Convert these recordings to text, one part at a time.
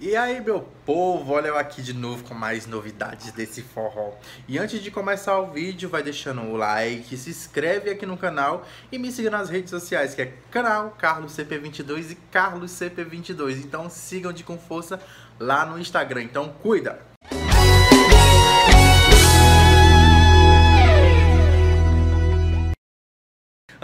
E aí, meu povo, olha eu aqui de novo com mais novidades desse forró. E antes de começar o vídeo, vai deixando o like, se inscreve aqui no canal e me siga nas redes sociais, que é canal Carlos CP22 e Carlos CP22. Então sigam de com força lá no Instagram. Então cuida!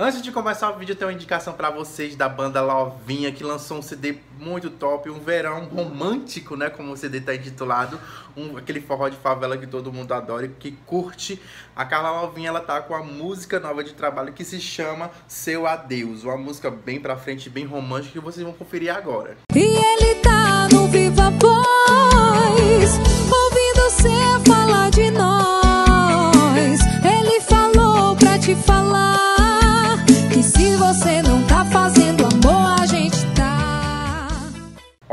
Antes de começar o vídeo, eu tenho uma indicação para vocês da banda Lovinha, que lançou um CD muito top, um verão romântico, né, como o CD tá intitulado, um, aquele forró de favela que todo mundo adora e que curte. A Carla Lovinha, ela tá com a música nova de trabalho que se chama Seu Adeus, uma música bem pra frente, bem romântica, que vocês vão conferir agora. E ele tá no Viva Voz,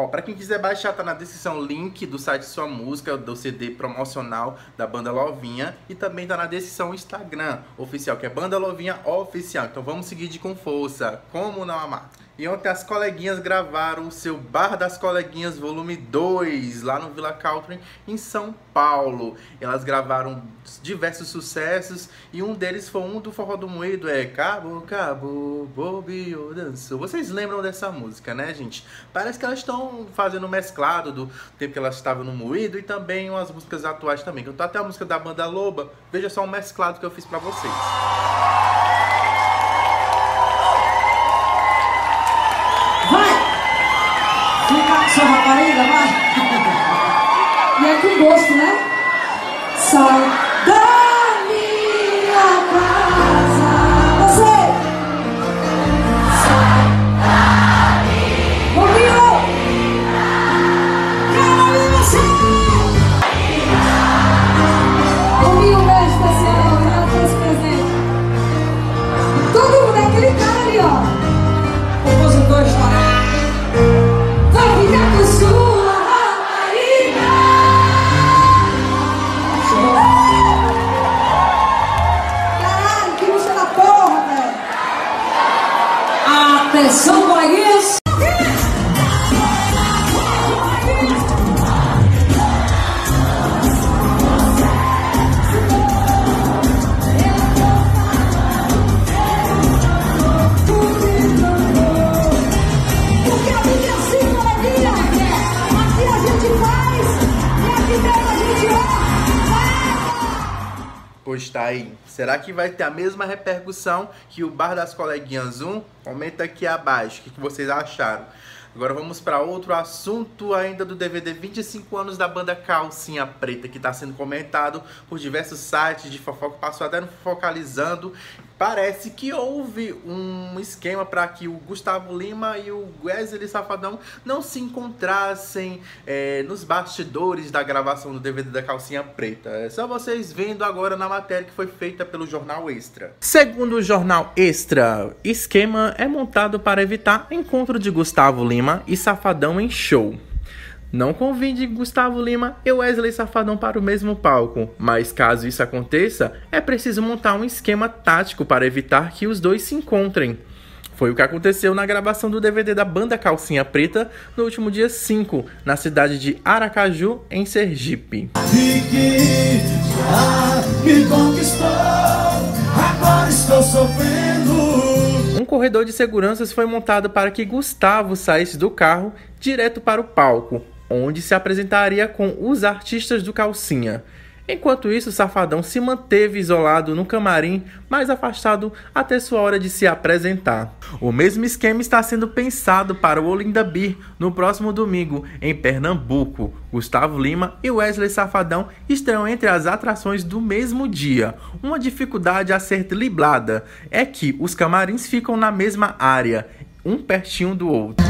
Ó, pra quem quiser baixar, tá na descrição o link do site Sua Música, do CD promocional da Banda Lovinha. E também tá na descrição o Instagram oficial, que é Banda Lovinha Oficial. Então vamos seguir de com força. Como não amar? E ontem as coleguinhas gravaram o seu Bar das Coleguinhas Volume 2, lá no Villa Country, em São Paulo. Elas gravaram diversos sucessos e um deles foi um do Forró do Moído, é Cabo, Cabo, Bobio Dançou. Vocês lembram dessa música, né, gente? Parece que elas estão fazendo um mesclado do tempo que elas estavam no Moído e também umas músicas atuais também. Então até a música da Banda Loba, veja só um mesclado que eu fiz pra vocês. Vai! Sua rapariga, vai! E é com gosto, né? Sai Pois tá aí. Será que vai ter a mesma repercussão que o Bar das Coleguinhas 1? Comenta aqui abaixo o que que vocês acharam. Agora vamos para outro assunto ainda do DVD 25 anos da banda Calcinha Preta, que está sendo comentado por diversos sites de fofoca, passou até no Focalizando. Parece que houve um esquema para que o Gustavo Lima e o Wesley Safadão não se encontrassem é, nos bastidores da gravação do DVD da Calcinha Preta. É só vocês vendo agora na matéria que foi feita pelo Jornal Extra. Segundo o Jornal Extra, esquema é montado para evitar encontro de Gustavo Lima e Safadão em show. Não convide Gustavo Lima e Wesley Safadão para o mesmo palco, mas caso isso aconteça, é preciso montar um esquema tático para evitar que os dois se encontrem. Foi o que aconteceu na gravação do DVD da banda Calcinha Preta no último dia 5, na cidade de Aracaju, em Sergipe. E que já me conquistou, agora estou sofrendo. Um corredor de seguranças foi montado para que Gustavo saísse do carro direto para o palco, onde se apresentaria com os artistas do Calcinha. Enquanto isso, Safadão se manteve isolado no camarim, mais afastado até sua hora de se apresentar. O mesmo esquema está sendo pensado para o Olinda Beer no próximo domingo, em Pernambuco. Gustavo Lima e Wesley Safadão estão entre as atrações do mesmo dia. Uma dificuldade a ser driblada é que os camarins ficam na mesma área, um pertinho do outro.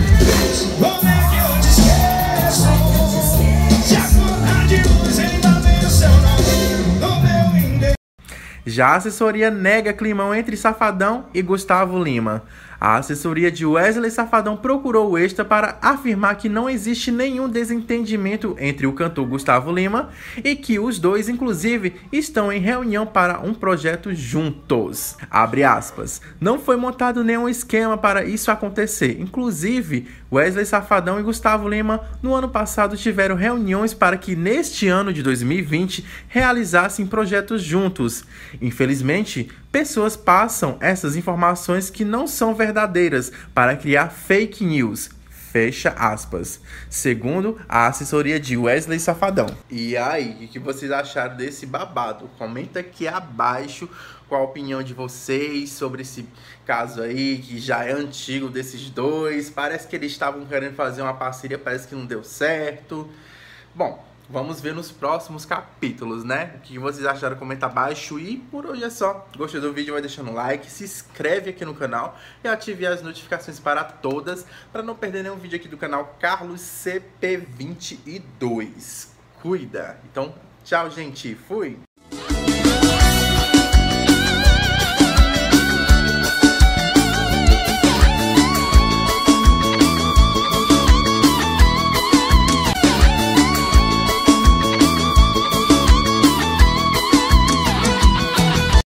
Já a assessoria nega climão entre Safadão e Gustavo Lima. A assessoria de Wesley Safadão procurou o Extra para afirmar que não existe nenhum desentendimento entre o cantor Gustavo Lima e que os dois, inclusive, estão em reunião para um projeto juntos. Abre aspas. Não foi montado nenhum esquema para isso acontecer. Inclusive, Wesley Safadão e Gustavo Lima no ano passado tiveram reuniões para que neste ano de 2020 realizassem projetos juntos. Infelizmente, pessoas passam essas informações que não são verdadeiras para criar fake news. Fecha aspas. Segundo a assessoria de Wesley Safadão. E aí, o que vocês acharam desse babado? Comenta aqui abaixo qual a opinião de vocês sobre esse caso aí, que já é antigo desses dois. Parece que eles estavam querendo fazer uma parceria, parece que não deu certo. Bom, Vamos ver nos próximos capítulos, né? O que vocês acharam? Comenta abaixo. E por hoje é só. Gostou do vídeo? Vai deixando um like, se inscreve aqui no canal e ative as notificações para todas para não perder nenhum vídeo aqui do canal Carlos CP22. Cuida! Então, tchau, gente. Fui!